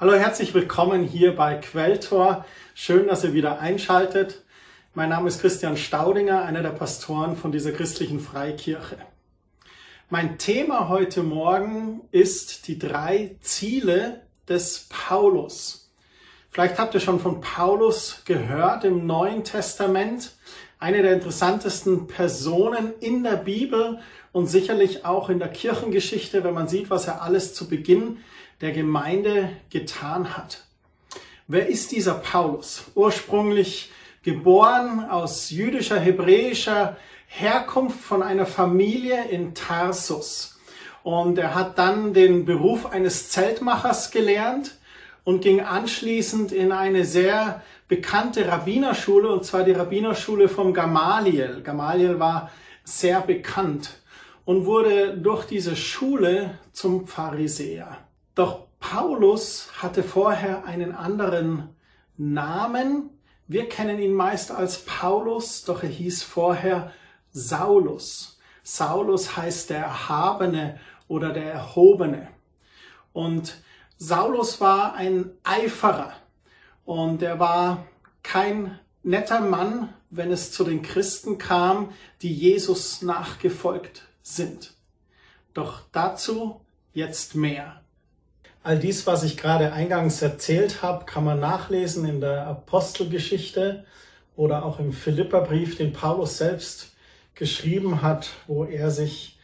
Hallo, herzlich willkommen hier bei Quelltor. Schön, dass ihr wieder einschaltet. Mein Name ist Christian Staudinger, einer der Pastoren von dieser christlichen Freikirche. Mein Thema heute Morgen ist die drei Ziele des Paulus. Vielleicht habt ihr schon von Paulus gehört im Neuen Testament, eine der interessantesten Personen in der Bibel und sicherlich auch in der Kirchengeschichte, wenn man sieht, was er alles zu Beginn der Gemeinde getan hat. Wer ist dieser Paulus? Ursprünglich geboren aus jüdischer, hebräischer Herkunft von einer Familie in Tarsus. Und er hat dann den Beruf eines Zeltmachers gelernt und ging anschließend in eine sehr bekannte Rabbinerschule, und zwar die Rabbinerschule vom Gamaliel. Gamaliel war sehr bekannt und wurde durch diese Schule zum Pharisäer. Doch Paulus hatte vorher einen anderen Namen. Wir kennen ihn meist als Paulus, doch er hieß vorher Saulus. Saulus heißt der Erhabene oder der Erhobene. Und Saulus war ein Eiferer und er war kein netter Mann, wenn es zu den Christen kam, die Jesus nachgefolgt sind. Doch dazu jetzt mehr. All dies, was ich gerade eingangs erzählt habe, kann man nachlesen in der Apostelgeschichte oder auch im Philipperbrief, den Paulus selbst geschrieben hat, wo er sich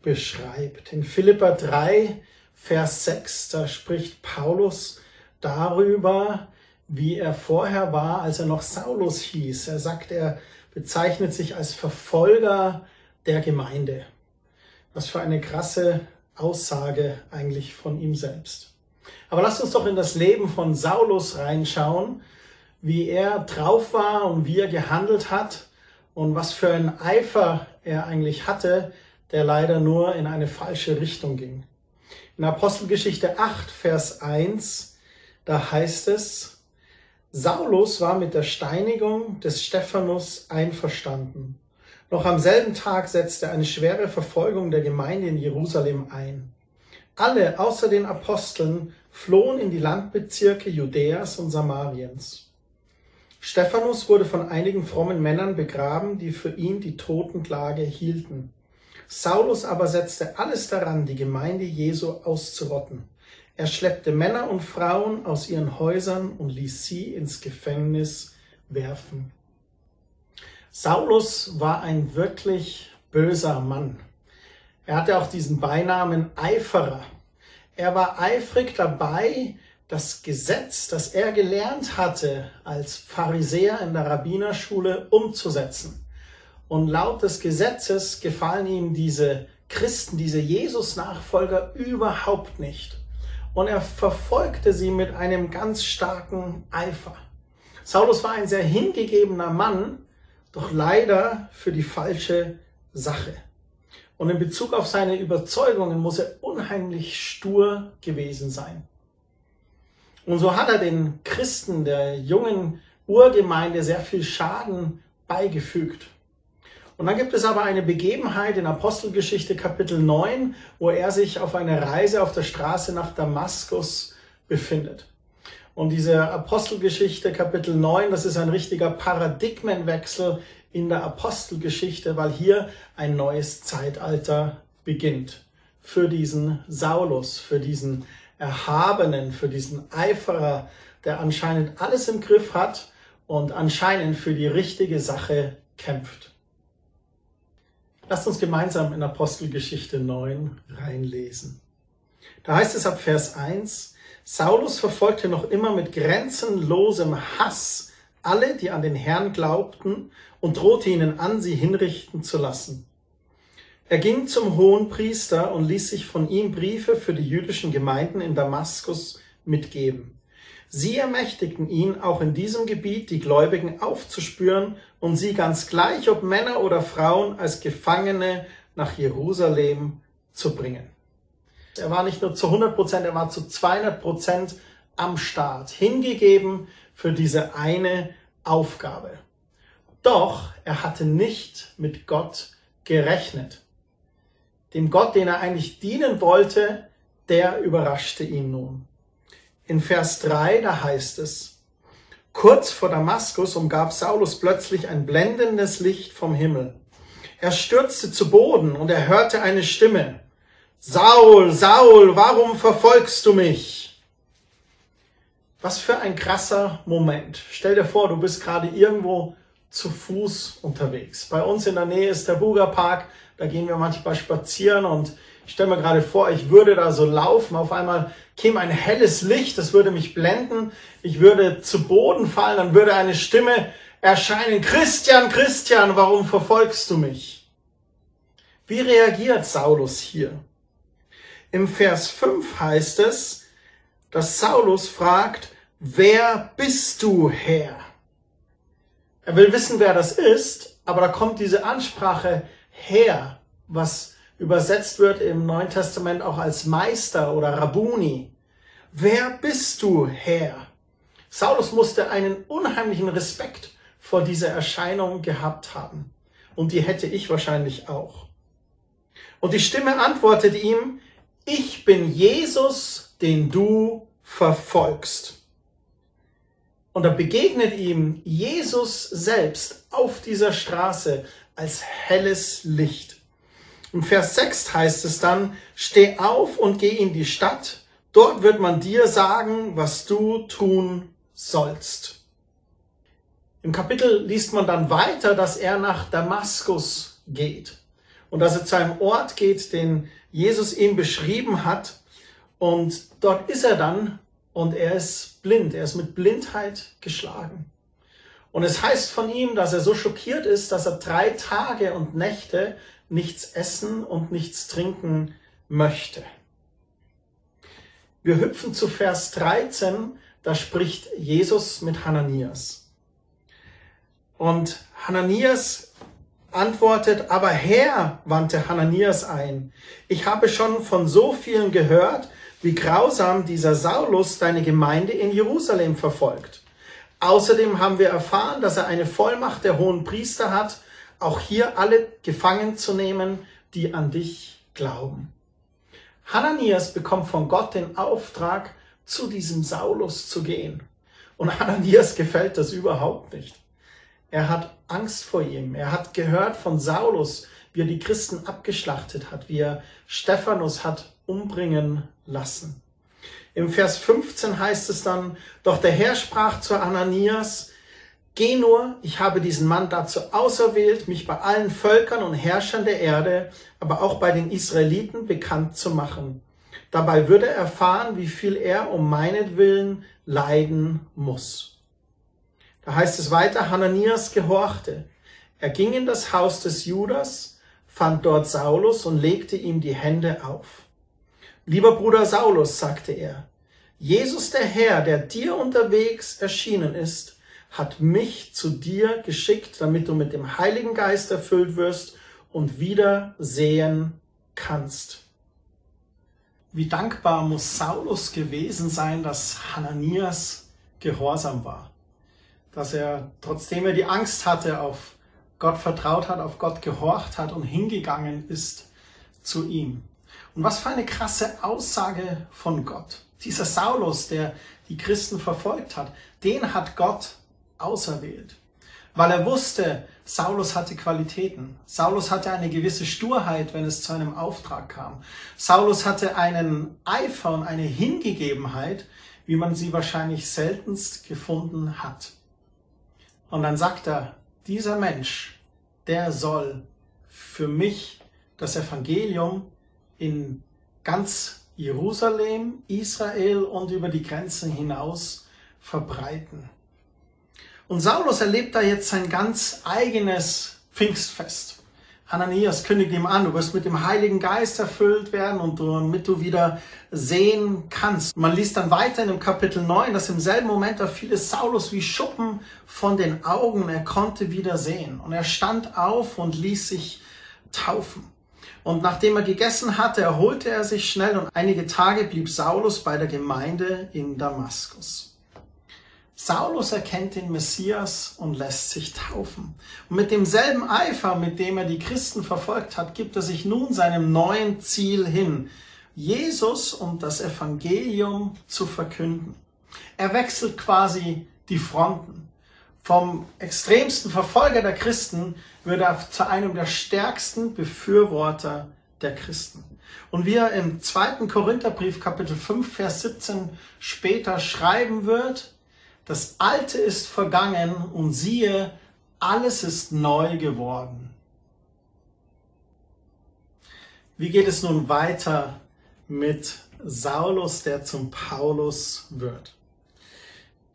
beschreibt. In Philipper 3, Vers 6, da spricht Paulus darüber, wie er vorher war, als er noch Saulus hieß. Er sagt, er bezeichnet sich als Verfolger der Gemeinde. Was für eine krasse Aussage eigentlich von ihm selbst. Aber lasst uns doch in das Leben von Saulus reinschauen, wie er drauf war und wie er gehandelt hat und was für ein Eifer er eigentlich hatte, der leider nur in eine falsche Richtung ging. In Apostelgeschichte 8, Vers 1, da heißt es, Saulus war mit der Steinigung des Stephanus einverstanden. Noch am selben Tag setzte eine schwere Verfolgung der Gemeinde in Jerusalem ein. Alle außer den Aposteln flohen in die Landbezirke Judäas und Samariens. Stephanus wurde von einigen frommen Männern begraben, die für ihn die Totenklage hielten. Saulus aber setzte alles daran, die Gemeinde Jesu auszurotten. Er schleppte Männer und Frauen aus ihren Häusern und ließ sie ins Gefängnis werfen. Saulus war ein wirklich böser Mann. Er hatte auch diesen Beinamen Eiferer. Er war eifrig dabei, das Gesetz, das er gelernt hatte als Pharisäer in der Rabbinerschule, umzusetzen. Und laut des Gesetzes gefallen ihm diese Christen, diese Jesus-Nachfolger überhaupt nicht. Und er verfolgte sie mit einem ganz starken Eifer. Saulus war ein sehr hingegebener Mann, doch leider für die falsche Sache. Und in Bezug auf seine Überzeugungen muss er unheimlich stur gewesen sein. Und so hat er den Christen der jungen Urgemeinde sehr viel Schaden beigefügt. Und dann gibt es aber eine Begebenheit in Apostelgeschichte Kapitel 9, wo er sich auf einer Reise auf der Straße nach Damaskus befindet. Und diese Apostelgeschichte Kapitel 9, das ist ein richtiger Paradigmenwechsel in der Apostelgeschichte, weil hier ein neues Zeitalter beginnt. Für diesen Saulus, für diesen Erhabenen, für diesen Eiferer, der anscheinend alles im Griff hat und anscheinend für die richtige Sache kämpft. Lasst uns gemeinsam in Apostelgeschichte 9 reinlesen. Da heißt es ab Vers 1, Saulus verfolgte noch immer mit grenzenlosem Hass alle, die an den Herrn glaubten, und drohte ihnen an, sie hinrichten zu lassen. Er ging zum hohen Priester und ließ sich von ihm Briefe für die jüdischen Gemeinden in Damaskus mitgeben. Sie ermächtigten ihn, auch in diesem Gebiet die Gläubigen aufzuspüren und sie ganz gleich, ob Männer oder Frauen, als Gefangene nach Jerusalem zu bringen. Er war nicht nur zu 100 Prozent, er war zu 200 Prozent am Start, hingegeben für diese eine Aufgabe. Doch er hatte nicht mit Gott gerechnet. Dem Gott, den er eigentlich dienen wollte, der überraschte ihn nun. In Vers 3, da heißt es, kurz vor Damaskus umgab Saulus plötzlich ein blendendes Licht vom Himmel. Er stürzte zu Boden und er hörte eine Stimme. Saul, Saul, warum verfolgst du mich? Was für ein krasser Moment. Stell dir vor, du bist gerade irgendwo zu Fuß unterwegs. Bei uns in der Nähe ist der Buga Park, da gehen wir manchmal spazieren und ich stelle mir gerade vor, ich würde da so laufen, auf einmal käme ein helles Licht, das würde mich blenden, ich würde zu Boden fallen, dann würde eine Stimme erscheinen, Christian, Christian, warum verfolgst du mich? Wie reagiert Saulus hier? Im Vers 5 heißt es, dass Saulus fragt, wer bist du, Herr? Er will wissen, wer das ist, aber da kommt diese Ansprache Herr, was übersetzt wird im Neuen Testament auch als Meister oder Rabuni. Wer bist du, Herr? Saulus musste einen unheimlichen Respekt vor dieser Erscheinung gehabt haben. Und die hätte ich wahrscheinlich auch. Und die Stimme antwortet ihm, ich bin Jesus, den du verfolgst. Und da begegnet ihm Jesus selbst auf dieser Straße als helles Licht. Im Vers 6 heißt es dann, steh auf und geh in die Stadt, dort wird man dir sagen, was du tun sollst. Im Kapitel liest man dann weiter, dass er nach Damaskus geht und dass er zu einem Ort geht, den Jesus ihm beschrieben hat. Und dort ist er dann und er ist blind, er ist mit Blindheit geschlagen. Und es heißt von ihm, dass er so schockiert ist, dass er drei Tage und Nächte nichts essen und nichts trinken möchte. Wir hüpfen zu Vers 13, da spricht Jesus mit Hananias. Und Hananias antwortet, aber Herr, wandte Hananias ein, ich habe schon von so vielen gehört, wie grausam dieser Saulus deine Gemeinde in Jerusalem verfolgt. Außerdem haben wir erfahren, dass er eine Vollmacht der hohen Priester hat, auch hier alle gefangen zu nehmen, die an dich glauben. Hananias bekommt von Gott den Auftrag, zu diesem Saulus zu gehen. Und Hananias gefällt das überhaupt nicht. Er hat Angst vor ihm. Er hat gehört von Saulus, wie er die Christen abgeschlachtet hat, wie er Stephanus hat umbringen lassen. Im Vers 15 heißt es dann, doch der Herr sprach zu Ananias, Geh nur, ich habe diesen Mann dazu auserwählt, mich bei allen Völkern und Herrschern der Erde, aber auch bei den Israeliten bekannt zu machen. Dabei würde er erfahren, wie viel er um meinetwillen leiden muss. Da heißt es weiter, Hananias gehorchte. Er ging in das Haus des Judas, fand dort Saulus und legte ihm die Hände auf. Lieber Bruder Saulus, sagte er, Jesus der Herr, der dir unterwegs erschienen ist, hat mich zu dir geschickt, damit du mit dem Heiligen Geist erfüllt wirst und wieder sehen kannst. Wie dankbar muss Saulus gewesen sein, dass Hananias gehorsam war. Dass er, trotzdem er die Angst hatte, auf Gott vertraut hat, auf Gott gehorcht hat und hingegangen ist zu ihm. Und was für eine krasse Aussage von Gott. Dieser Saulus, der die Christen verfolgt hat, den hat Gott auserwählt. Weil er wusste, Saulus hatte Qualitäten. Saulus hatte eine gewisse Sturheit, wenn es zu einem Auftrag kam. Saulus hatte einen Eifer und eine Hingegebenheit, wie man sie wahrscheinlich seltenst gefunden hat. Und dann sagt er, dieser Mensch, der soll für mich das Evangelium in ganz Jerusalem, Israel und über die Grenzen hinaus verbreiten. Und Saulus erlebt da jetzt sein ganz eigenes Pfingstfest. Hananias kündigt ihm an, du wirst mit dem Heiligen Geist erfüllt werden und damit du wieder sehen kannst. Man liest dann weiter in dem Kapitel 9, dass im selben Moment da fiel es Saulus wie Schuppen von den Augen. Er konnte wieder sehen. Und er stand auf und ließ sich taufen. Und nachdem er gegessen hatte, erholte er sich schnell und einige Tage blieb Saulus bei der Gemeinde in Damaskus. Saulus erkennt den Messias und lässt sich taufen. Und mit demselben Eifer, mit dem er die Christen verfolgt hat, gibt er sich nun seinem neuen Ziel hin. Jesus und das Evangelium zu verkünden. Er wechselt quasi die Fronten. Vom extremsten Verfolger der Christen wird er zu einem der stärksten Befürworter der Christen. Und wie er im zweiten Korintherbrief Kapitel 5 Vers 17 später schreiben wird, das Alte ist vergangen und siehe, alles ist neu geworden. Wie geht es nun weiter mit Saulus, der zum Paulus wird?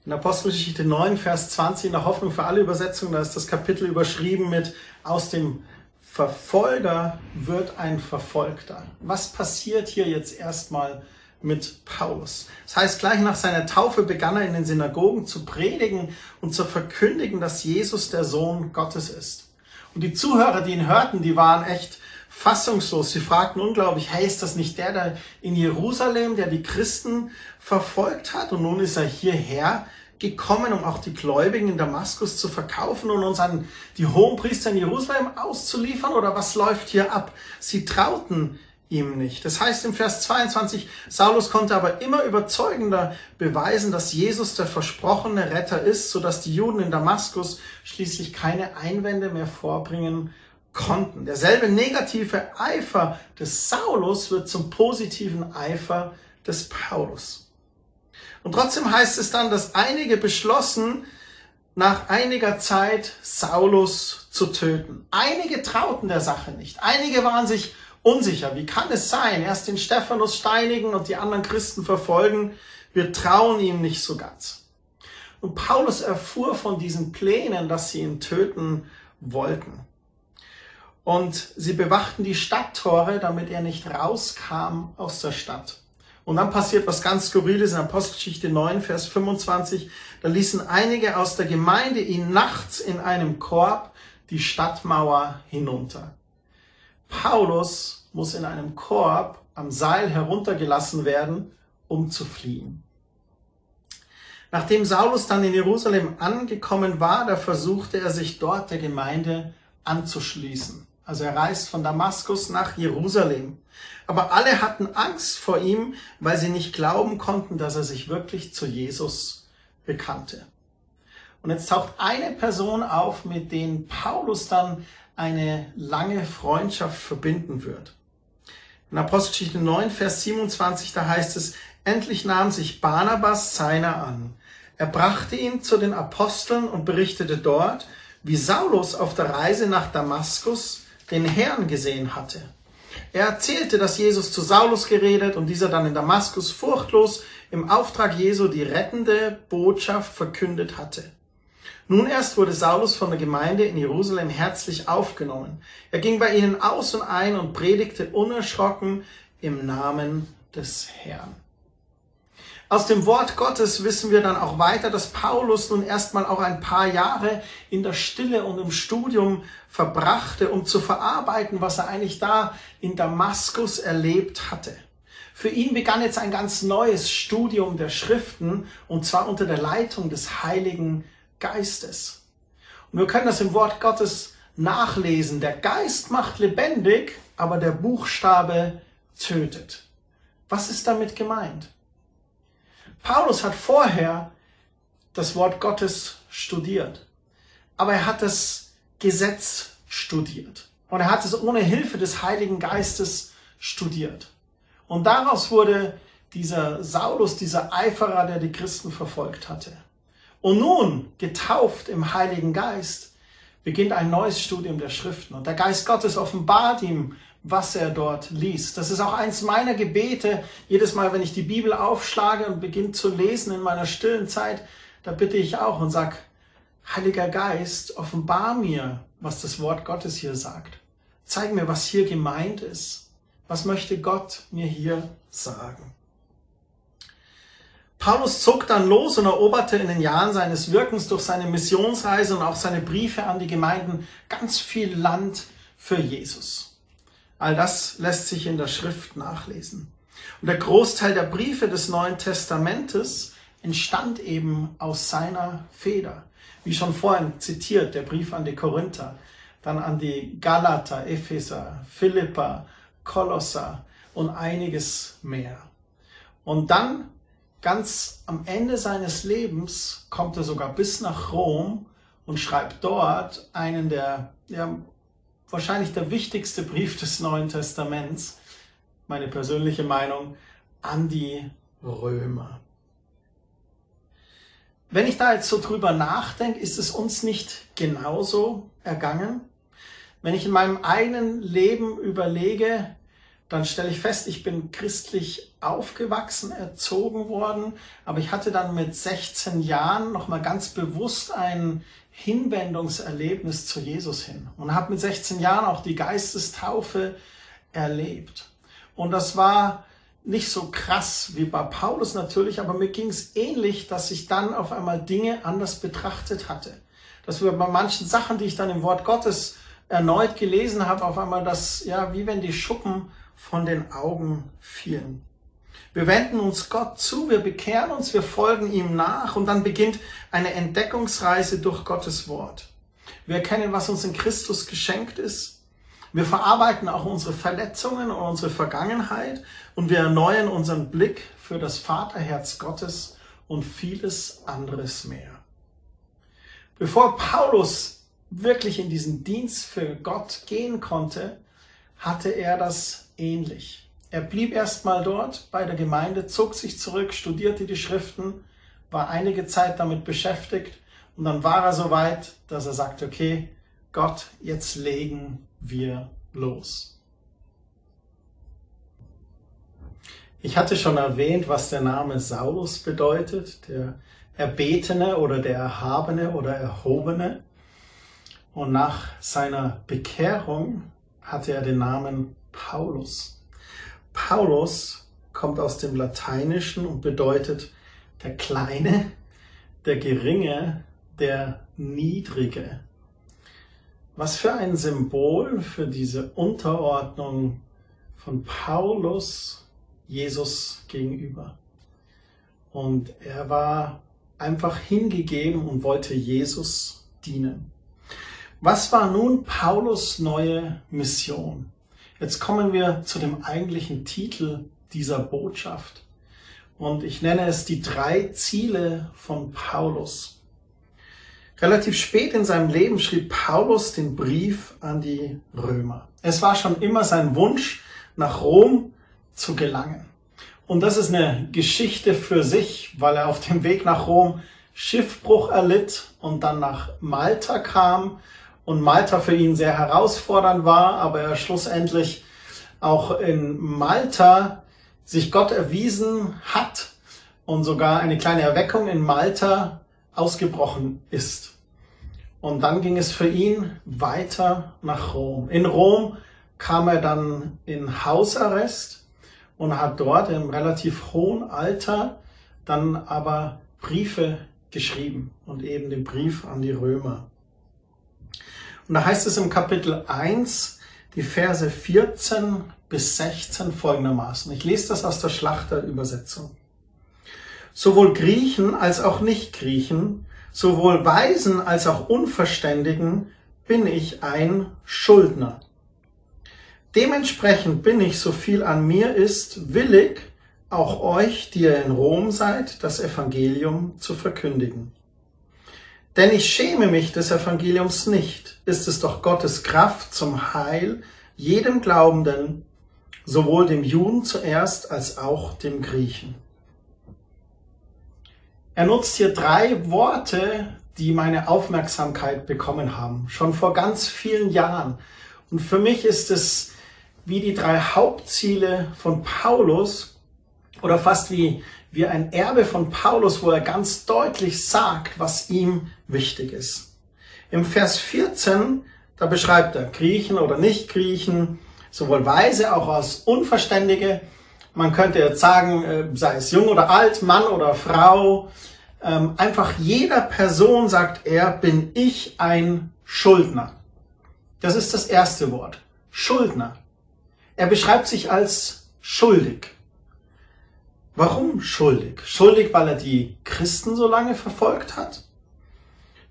In Apostelgeschichte 9, Vers 20, in der Hoffnung für alle Übersetzungen, da ist das Kapitel überschrieben mit aus dem Verfolger wird ein Verfolgter. Was passiert hier jetzt erstmal mit Paulus? Das heißt, gleich nach seiner Taufe begann er in den Synagogen zu predigen und zu verkündigen, dass Jesus der Sohn Gottes ist. Und die Zuhörer, die ihn hörten, die waren echt fassungslos. Sie fragten unglaublich, hey, ist das nicht der da in Jerusalem, der die Christen verfolgt hat? Und nun ist er hierher gekommen, um auch die Gläubigen in Damaskus zu verkaufen und uns an die Hohenpriester in Jerusalem auszuliefern? Oder was läuft hier ab? Sie trauten ihm nicht. Das heißt im Vers 22, Saulus konnte aber immer überzeugender beweisen, dass Jesus der versprochene Retter ist, sodass die Juden in Damaskus schließlich keine Einwände mehr vorbringen konnten. Derselbe negative Eifer des Saulus wird zum positiven Eifer des Paulus. Und trotzdem heißt es dann, dass einige beschlossen, nach einiger Zeit Saulus zu töten. Einige trauten der Sache nicht. Einige waren sich unsicher. Wie kann es sein? Erst den Stephanus steinigen und die anderen Christen verfolgen. Wir trauen ihm nicht so ganz. Und Paulus erfuhr von diesen Plänen, dass sie ihn töten wollten und sie bewachten die Stadttore, damit er nicht rauskam aus der Stadt. Und dann passiert was ganz Skurriles in Apostelgeschichte 9, Vers 25. Da ließen einige aus der Gemeinde ihn nachts in einem Korb die Stadtmauer hinunter. Paulus muss in einem Korb am Seil heruntergelassen werden, um zu fliehen. Nachdem Saulus dann in Jerusalem angekommen war, da versuchte er sich dort der Gemeinde anzuschließen. Also er reist von Damaskus nach Jerusalem. Aber alle hatten Angst vor ihm, weil sie nicht glauben konnten, dass er sich wirklich zu Jesus bekannte. Und jetzt taucht eine Person auf, mit denen Paulus dann eine lange Freundschaft verbinden wird. In Apostelgeschichte 9, Vers 27, da heißt es, endlich nahm sich Barnabas seiner an. Er brachte ihn zu den Aposteln und berichtete dort, wie Saulus auf der Reise nach Damaskus den Herrn gesehen hatte. Er erzählte, dass Jesus zu Saulus geredet und dieser dann in Damaskus furchtlos im Auftrag Jesu die rettende Botschaft verkündet hatte. Nun erst wurde Saulus von der Gemeinde in Jerusalem herzlich aufgenommen. Er ging bei ihnen aus und ein und predigte unerschrocken im Namen des Herrn. Aus dem Wort Gottes wissen wir dann auch weiter, dass Paulus nun erstmal auch ein paar Jahre in der Stille und im Studium verbrachte, um zu verarbeiten, was er eigentlich da in Damaskus erlebt hatte. Für ihn begann jetzt ein ganz neues Studium der Schriften, und zwar unter der Leitung des Heiligen Geistes. Und wir können das im Wort Gottes nachlesen. Der Geist macht lebendig, aber der Buchstabe tötet. Was ist damit gemeint? Paulus hat vorher das Wort Gottes studiert, aber er hat das Gesetz studiert und er hat es ohne Hilfe des Heiligen Geistes studiert. Und daraus wurde dieser Saulus, dieser Eiferer, der die Christen verfolgt hatte. Und nun, getauft im Heiligen Geist, beginnt ein neues Studium der Schriften. Und der Geist Gottes offenbart ihm was er dort liest. Das ist auch eins meiner Gebete. Jedes Mal, wenn ich die Bibel aufschlage und beginne zu lesen in meiner stillen Zeit, da bitte ich auch und sag, Heiliger Geist, offenbar mir, was das Wort Gottes hier sagt. Zeig mir, was hier gemeint ist. Was möchte Gott mir hier sagen? Paulus zog dann los und eroberte in den Jahren seines Wirkens durch seine Missionsreise und auch seine Briefe an die Gemeinden ganz viel Land für Jesus. All das lässt sich in der Schrift nachlesen. Und der Großteil der Briefe des Neuen Testamentes entstand eben aus seiner Feder. Wie schon vorhin zitiert, der Brief an die Korinther, dann an die Galater, Epheser, Philippa, Kolosser und einiges mehr. Und dann, ganz am Ende seines Lebens, kommt er sogar bis nach Rom und schreibt dort einen der, ja, wahrscheinlich der wichtigste Brief des Neuen Testaments, meine persönliche Meinung, an die Römer. Wenn ich da jetzt so drüber nachdenke, ist es uns nicht genauso ergangen? Wenn ich in meinem eigenen Leben überlege, dann stelle ich fest, ich bin christlich aufgewachsen, erzogen worden, aber ich hatte dann mit 16 Jahren nochmal ganz bewusst ein Hinwendungserlebnis zu Jesus hin und habe mit 16 Jahren auch die Geistestaufe erlebt. Und das war nicht so krass wie bei Paulus natürlich, aber mir ging es ähnlich, dass ich dann auf einmal Dinge anders betrachtet hatte. Dass wir bei manchen Sachen, die ich dann im Wort Gottes erneut gelesen habe, auf einmal das, ja, wie wenn die Schuppen von den Augen fielen. Wir wenden uns Gott zu, wir bekehren uns, wir folgen ihm nach und dann beginnt eine Entdeckungsreise durch Gottes Wort. Wir erkennen, was uns in Christus geschenkt ist. Wir verarbeiten auch unsere Verletzungen und unsere Vergangenheit und wir erneuern unseren Blick für das Vaterherz Gottes und vieles anderes mehr. Bevor Paulus wirklich in diesen Dienst für Gott gehen konnte, hatte er das ähnlich. Er blieb erstmal dort bei der Gemeinde, zog sich zurück, studierte die Schriften, war einige Zeit damit beschäftigt und dann war er so weit, dass er sagte, okay, Gott, jetzt legen wir los. Ich hatte schon erwähnt, was der Name Saulus bedeutet, der Erbetene oder der Erhabene oder Erhobene. Und nach seiner Bekehrung hatte er den Namen Paulus. Paulus kommt aus dem Lateinischen und bedeutet der Kleine, der Geringe, der Niedrige. Was für ein Symbol für diese Unterordnung von Paulus Jesus gegenüber. Und er war einfach hingegeben und wollte Jesus dienen. Was war nun Paulus neue Mission? Jetzt kommen wir zu dem eigentlichen Titel dieser Botschaft. Und ich nenne es die drei Ziele von Paulus. Relativ spät in seinem Leben schrieb Paulus den Brief an die Römer. Es war schon immer sein Wunsch, nach Rom zu gelangen. Und das ist eine Geschichte für sich, weil er auf dem Weg nach Rom Schiffbruch erlitt und dann nach Malta kam und Malta für ihn sehr herausfordernd war, aber er schlussendlich auch in Malta sich Gott erwiesen hat und sogar eine kleine Erweckung in Malta ausgebrochen ist. Und dann ging es für ihn weiter nach Rom. In Rom kam er dann in Hausarrest und hat dort im relativ hohen Alter dann aber Briefe geschrieben und eben den Brief an die Römer. Und da heißt es im Kapitel 1, die Verse 14 bis 16 folgendermaßen. Ich lese das aus der Schlachterübersetzung. Sowohl Griechen als auch Nicht-Griechen, sowohl Weisen als auch Unverständigen bin ich ein Schuldner. Dementsprechend bin ich, so viel an mir ist, willig, auch euch, die ihr in Rom seid, das Evangelium zu verkündigen. Denn ich schäme mich des Evangeliums nicht, ist es doch Gottes Kraft zum Heil jedem Glaubenden, sowohl dem Juden zuerst als auch dem Griechen. Er nutzt hier drei Worte, die meine Aufmerksamkeit bekommen haben, schon vor ganz vielen Jahren. Und für mich ist es wie die drei Hauptziele von Paulus oder fast wie wie ein Erbe von Paulus, wo er ganz deutlich sagt, was ihm wichtig ist. Im Vers 14, da beschreibt er Griechen oder Nicht-Griechen, sowohl Weise auch als Unverständige. Man könnte jetzt sagen, äh, sei es jung oder alt, Mann oder Frau. Ähm, einfach jeder Person sagt er, bin ich ein Schuldner. Das ist das erste Wort. Schuldner. Er beschreibt sich als schuldig. Warum schuldig? Schuldig, weil er die Christen so lange verfolgt hat?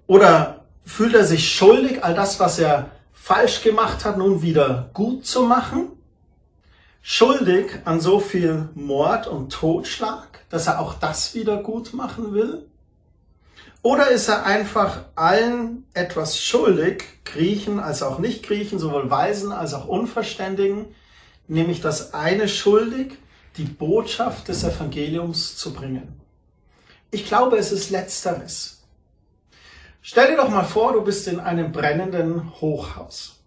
Oder fühlt er sich schuldig, all das, was er falsch gemacht hat, nun wieder gut zu machen? schuldig an so viel Mord und Totschlag, dass er auch das wieder gut machen will? Oder ist er einfach allen etwas schuldig, Griechen als auch Nicht-Griechen, sowohl Weisen als auch Unverständigen, nämlich das eine schuldig, die Botschaft des Evangeliums zu bringen? Ich glaube, es ist letzteres. Stell dir doch mal vor, du bist in einem brennenden Hochhaus.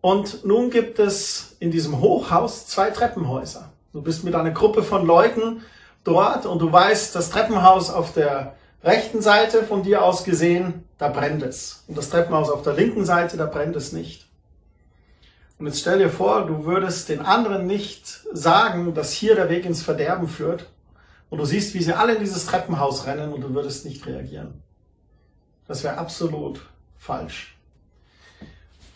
Und nun gibt es in diesem Hochhaus zwei Treppenhäuser. Du bist mit einer Gruppe von Leuten dort und du weißt, das Treppenhaus auf der rechten Seite von dir aus gesehen, da brennt es. Und das Treppenhaus auf der linken Seite, da brennt es nicht. Und jetzt stell dir vor, du würdest den anderen nicht sagen, dass hier der Weg ins Verderben führt. Und du siehst, wie sie alle in dieses Treppenhaus rennen und du würdest nicht reagieren. Das wäre absolut falsch.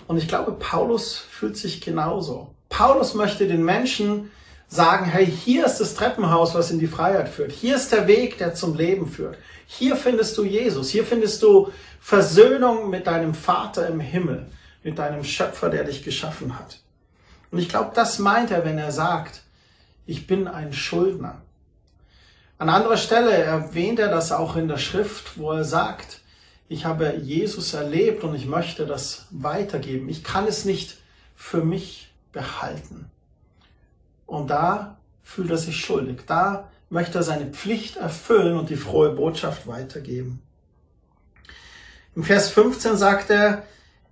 Und ich glaube, Paulus fühlt sich genauso. Paulus möchte den Menschen sagen, hey, hier ist das Treppenhaus, was in die Freiheit führt. Hier ist der Weg, der zum Leben führt. Hier findest du Jesus. Hier findest du Versöhnung mit deinem Vater im Himmel, mit deinem Schöpfer, der dich geschaffen hat. Und ich glaube, das meint er, wenn er sagt, ich bin ein Schuldner. An anderer Stelle erwähnt er das auch in der Schrift, wo er sagt, ich habe Jesus erlebt und ich möchte das weitergeben. Ich kann es nicht für mich behalten. Und da fühlt er sich schuldig. Da möchte er seine Pflicht erfüllen und die frohe Botschaft weitergeben. Im Vers 15 sagt er,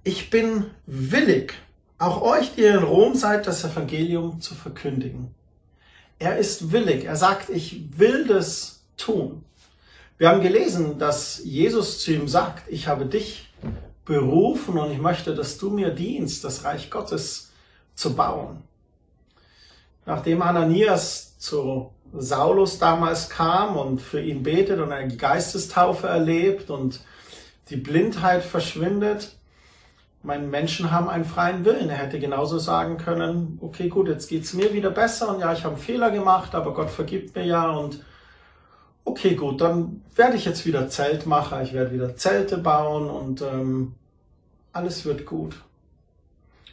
ich bin willig, auch euch, die ihr in Rom seid, das Evangelium zu verkündigen. Er ist willig. Er sagt, ich will das tun. Wir haben gelesen, dass Jesus zu ihm sagt, ich habe dich berufen und ich möchte, dass du mir dienst, das Reich Gottes zu bauen. Nachdem Ananias zu Saulus damals kam und für ihn betet und eine Geistestaufe erlebt und die Blindheit verschwindet, meine Menschen haben einen freien Willen. Er hätte genauso sagen können, okay, gut, jetzt geht's mir wieder besser und ja, ich habe einen Fehler gemacht, aber Gott vergibt mir ja und okay, gut, dann werde ich jetzt wieder Zeltmacher, ich werde wieder Zelte bauen und ähm, alles wird gut.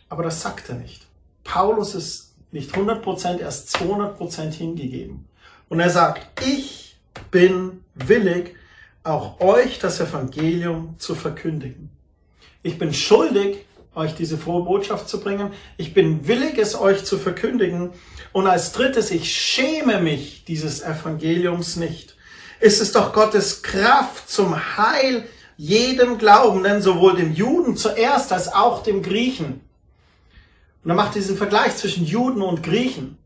Aber das sagt er nicht. Paulus ist nicht 100%, erst 200% hingegeben. Und er sagt, ich bin willig, auch euch das Evangelium zu verkündigen. Ich bin schuldig, euch diese frohe Botschaft zu bringen. Ich bin willig, es euch zu verkündigen. Und als drittes, ich schäme mich dieses Evangeliums nicht. Es ist doch Gottes Kraft zum Heil jedem Glaubenden, sowohl dem Juden zuerst als auch dem Griechen. Und er macht diesen Vergleich zwischen Juden und Griechen.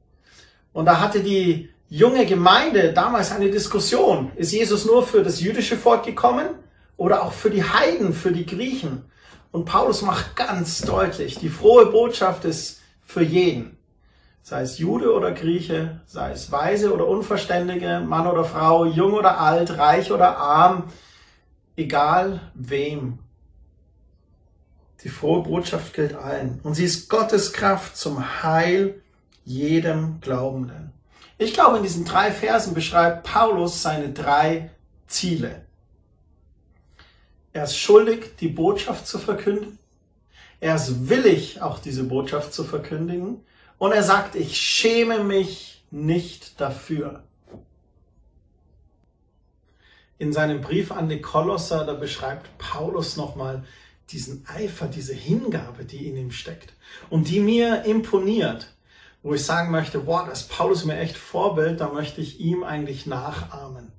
Und da hatte die junge Gemeinde damals eine Diskussion. Ist Jesus nur für das jüdische Volk gekommen oder auch für die Heiden, für die Griechen? Und Paulus macht ganz deutlich, die frohe Botschaft ist für jeden. Sei es Jude oder Grieche, sei es Weise oder Unverständige, Mann oder Frau, jung oder alt, reich oder arm, egal wem. Die frohe Botschaft gilt allen. Und sie ist Gottes Kraft zum Heil jedem Glaubenden. Ich glaube, in diesen drei Versen beschreibt Paulus seine drei Ziele. Er ist schuldig, die Botschaft zu verkünden. Er ist willig, auch diese Botschaft zu verkündigen. Und er sagt, ich schäme mich nicht dafür. In seinem Brief an die Kolosser, da beschreibt Paulus nochmal diesen Eifer, diese Hingabe, die in ihm steckt und die mir imponiert, wo ich sagen möchte, wow, das Paulus mir echt Vorbild, da möchte ich ihm eigentlich nachahmen.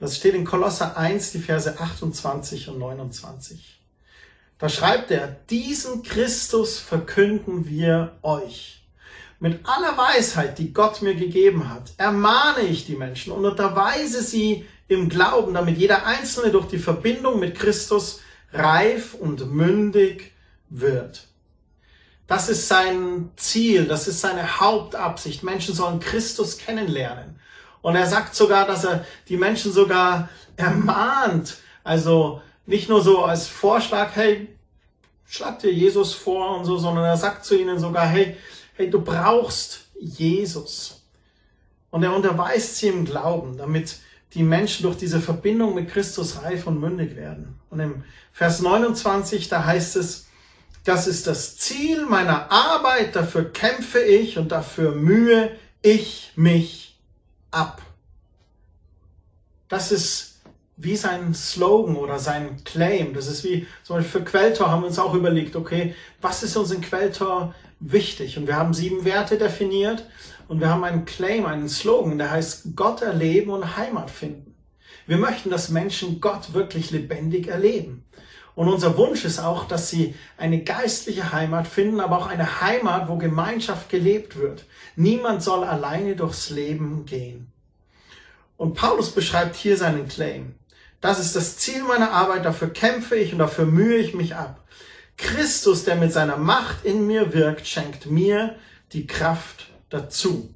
Das steht in Kolosser 1, die Verse 28 und 29. Da schreibt er, diesen Christus verkünden wir euch. Mit aller Weisheit, die Gott mir gegeben hat, ermahne ich die Menschen und unterweise sie im Glauben, damit jeder Einzelne durch die Verbindung mit Christus reif und mündig wird. Das ist sein Ziel, das ist seine Hauptabsicht. Menschen sollen Christus kennenlernen. Und er sagt sogar, dass er die Menschen sogar ermahnt. Also nicht nur so als Vorschlag, hey, schlag dir Jesus vor und so, sondern er sagt zu ihnen sogar, hey, hey, du brauchst Jesus. Und er unterweist sie im Glauben, damit die Menschen durch diese Verbindung mit Christus reif und mündig werden. Und im Vers 29, da heißt es, Das ist das Ziel meiner Arbeit, dafür kämpfe ich und dafür mühe ich mich ab. Das ist wie sein Slogan oder sein Claim. Das ist wie, zum Beispiel für Quelltor haben wir uns auch überlegt, okay, was ist uns in Quelltor wichtig? Und wir haben sieben Werte definiert und wir haben einen Claim, einen Slogan, der heißt Gott erleben und Heimat finden. Wir möchten, dass Menschen Gott wirklich lebendig erleben. Und unser Wunsch ist auch, dass sie eine geistliche Heimat finden, aber auch eine Heimat, wo Gemeinschaft gelebt wird. Niemand soll alleine durchs Leben gehen. Und Paulus beschreibt hier seinen Claim. Das ist das Ziel meiner Arbeit, dafür kämpfe ich und dafür mühe ich mich ab. Christus, der mit seiner Macht in mir wirkt, schenkt mir die Kraft dazu.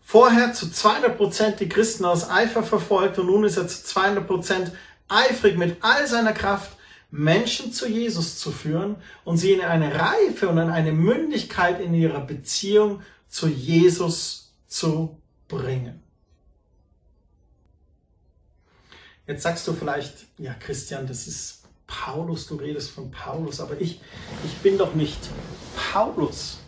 Vorher zu 200 Prozent die Christen aus Eifer verfolgt und nun ist er zu 200 Prozent eifrig mit all seiner Kraft, Menschen zu Jesus zu führen und sie in eine Reife und in eine Mündigkeit in ihrer Beziehung zu Jesus zu bringen. Jetzt sagst du vielleicht, ja Christian, das ist Paulus, du redest von Paulus, aber ich, ich bin doch nicht Paulus.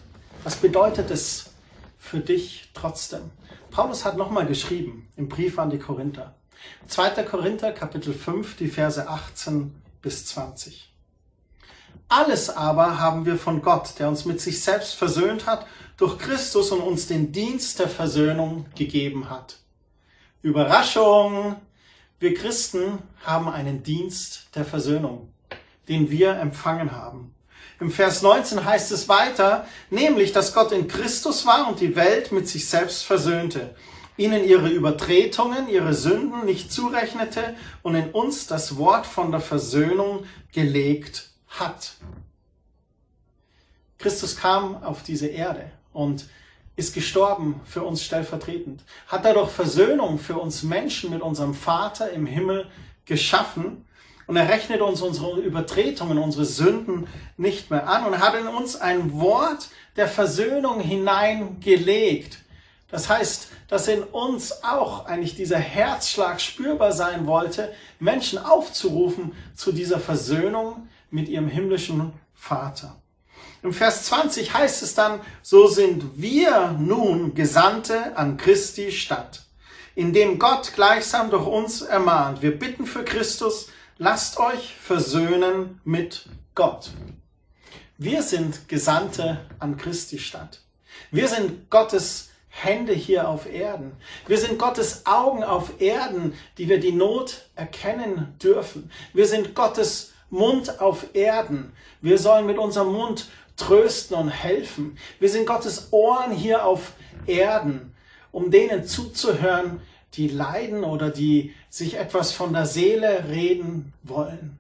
Was bedeutet es für dich trotzdem? Paulus hat nochmal geschrieben im Brief an die Korinther. 2. Korinther Kapitel 5, die Verse 18 bis 20. Alles aber haben wir von Gott, der uns mit sich selbst versöhnt hat, durch Christus und uns den Dienst der Versöhnung gegeben hat. Überraschung! Wir Christen haben einen Dienst der Versöhnung, den wir empfangen haben. Im Vers 19 heißt es weiter, nämlich, dass Gott in Christus war und die Welt mit sich selbst versöhnte, ihnen ihre Übertretungen, ihre Sünden nicht zurechnete und in uns das Wort von der Versöhnung gelegt hat. Christus kam auf diese Erde und ist gestorben für uns stellvertretend, hat dadurch Versöhnung für uns Menschen mit unserem Vater im Himmel geschaffen und er rechnet uns unsere Übertretungen, unsere Sünden nicht mehr an und hat in uns ein Wort der Versöhnung hineingelegt. Das heißt, dass in uns auch eigentlich dieser Herzschlag spürbar sein wollte, Menschen aufzurufen zu dieser Versöhnung mit ihrem himmlischen Vater. Im Vers 20 heißt es dann, so sind wir nun Gesandte an Christi Stadt, indem Gott gleichsam durch uns ermahnt. Wir bitten für Christus, lasst euch versöhnen mit Gott. Wir sind Gesandte an Christi Stadt. Wir sind Gottes Hände hier auf Erden. Wir sind Gottes Augen auf Erden, die wir die Not erkennen dürfen. Wir sind Gottes Mund auf Erden. Wir sollen mit unserem Mund trösten und helfen. Wir sind Gottes Ohren hier auf Erden, um denen zuzuhören, die leiden oder die sich etwas von der Seele reden wollen.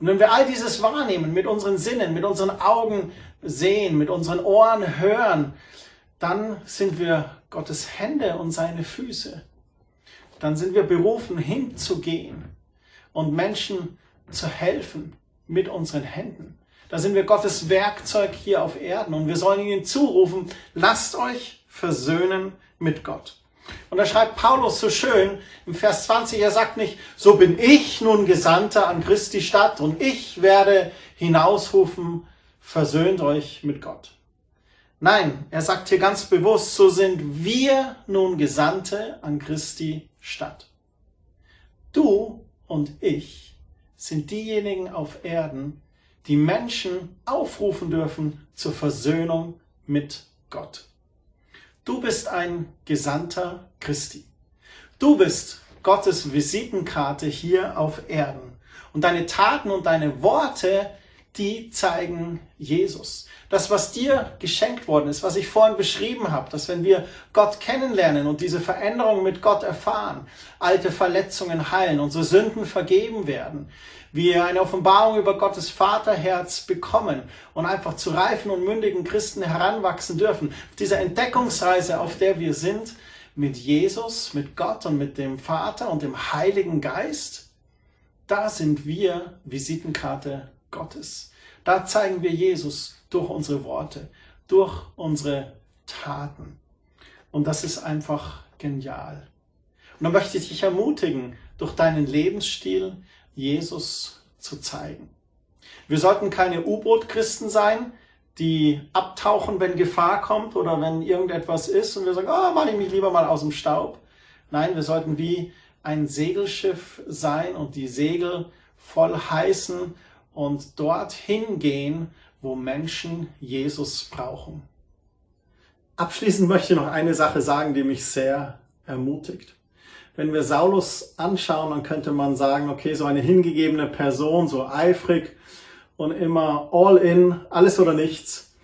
Und wenn wir all dieses wahrnehmen, mit unseren Sinnen, mit unseren Augen sehen, mit unseren Ohren hören, dann sind wir Gottes Hände und seine Füße. Dann sind wir berufen, hinzugehen und Menschen zu helfen mit unseren Händen. Da sind wir Gottes Werkzeug hier auf Erden und wir sollen ihnen zurufen, lasst euch versöhnen mit Gott. Und da schreibt Paulus so schön im Vers 20, er sagt nicht, so bin ich nun Gesandter an Christi Stadt und ich werde hinausrufen, versöhnt euch mit Gott. Nein, er sagt hier ganz bewusst, so sind wir nun Gesandte an Christi Stadt. Du und ich sind diejenigen auf Erden, die Menschen aufrufen dürfen zur Versöhnung mit Gott. Du bist ein Gesandter Christi. Du bist Gottes Visitenkarte hier auf Erden. Und deine Taten und deine Worte, die zeigen Jesus. Das, was dir geschenkt worden ist, was ich vorhin beschrieben habe, dass wenn wir Gott kennenlernen und diese Veränderung mit Gott erfahren, alte Verletzungen heilen, unsere Sünden vergeben werden, wir eine Offenbarung über Gottes Vaterherz bekommen und einfach zu reifen und mündigen Christen heranwachsen dürfen. Auf dieser Entdeckungsreise, auf der wir sind, mit Jesus, mit Gott und mit dem Vater und dem Heiligen Geist, da sind wir Visitenkarte Gottes. Da zeigen wir Jesus durch unsere Worte, durch unsere Taten. Und das ist einfach genial. Und dann möchte ich dich ermutigen, durch deinen Lebensstil Jesus zu zeigen. Wir sollten keine U-Boot-Christen sein, die abtauchen, wenn Gefahr kommt oder wenn irgendetwas ist und wir sagen, oh, mache ich mich lieber mal aus dem Staub. Nein, wir sollten wie ein Segelschiff sein und die Segel voll heißen und dorthin gehen, wo Menschen Jesus brauchen. Abschließend möchte ich noch eine Sache sagen, die mich sehr ermutigt. Wenn wir Saulus anschauen, dann könnte man sagen, okay, so eine hingegebene Person, so eifrig und immer all in, alles oder nichts.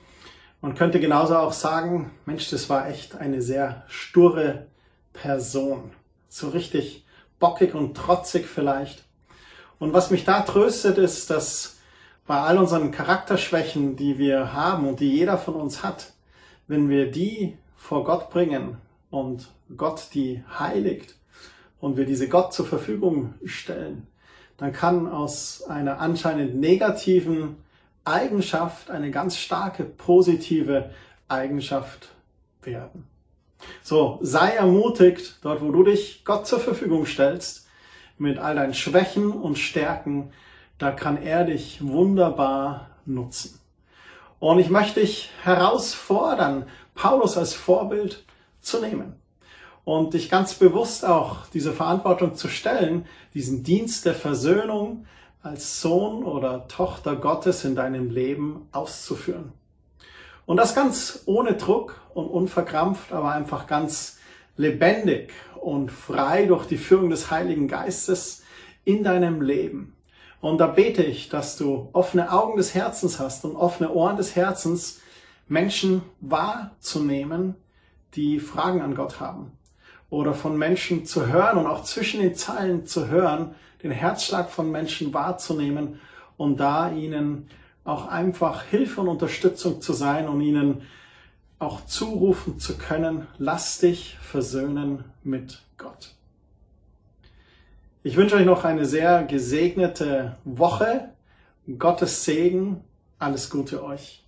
Man könnte genauso auch sagen, Mensch, das war echt eine sehr sture Person. So richtig bockig und trotzig vielleicht. Und was mich da tröstet, ist, dass bei all unseren Charakterschwächen, die wir haben und die jeder von uns hat, wenn wir die vor Gott bringen und Gott die heiligt und wir diese Gott zur Verfügung stellen, dann kann aus einer anscheinend negativen Eigenschaft eine ganz starke positive Eigenschaft werden. So, sei ermutigt, dort wo du dich Gott zur Verfügung stellst, mit all deinen Schwächen und Stärken, da kann er dich wunderbar nutzen. Und ich möchte dich herausfordern, Paulus als Vorbild zu nehmen und dich ganz bewusst auch diese Verantwortung zu stellen, diesen Dienst der Versöhnung als Sohn oder Tochter Gottes in deinem Leben auszuführen. Und das ganz ohne Druck und unverkrampft, aber einfach ganz lebendig und frei durch die Führung des Heiligen Geistes in deinem Leben. Und da bete ich, dass du offene Augen des Herzens hast und offene Ohren des Herzens, Menschen wahrzunehmen, die Fragen an Gott haben. Oder von Menschen zu hören und auch zwischen den Zeilen zu hören, den Herzschlag von Menschen wahrzunehmen und da ihnen auch einfach Hilfe und Unterstützung zu sein und ihnen auch zurufen zu können, lass dich versöhnen mit Gott. Ich wünsche euch noch eine sehr gesegnete Woche. Gottes Segen. Alles Gute euch.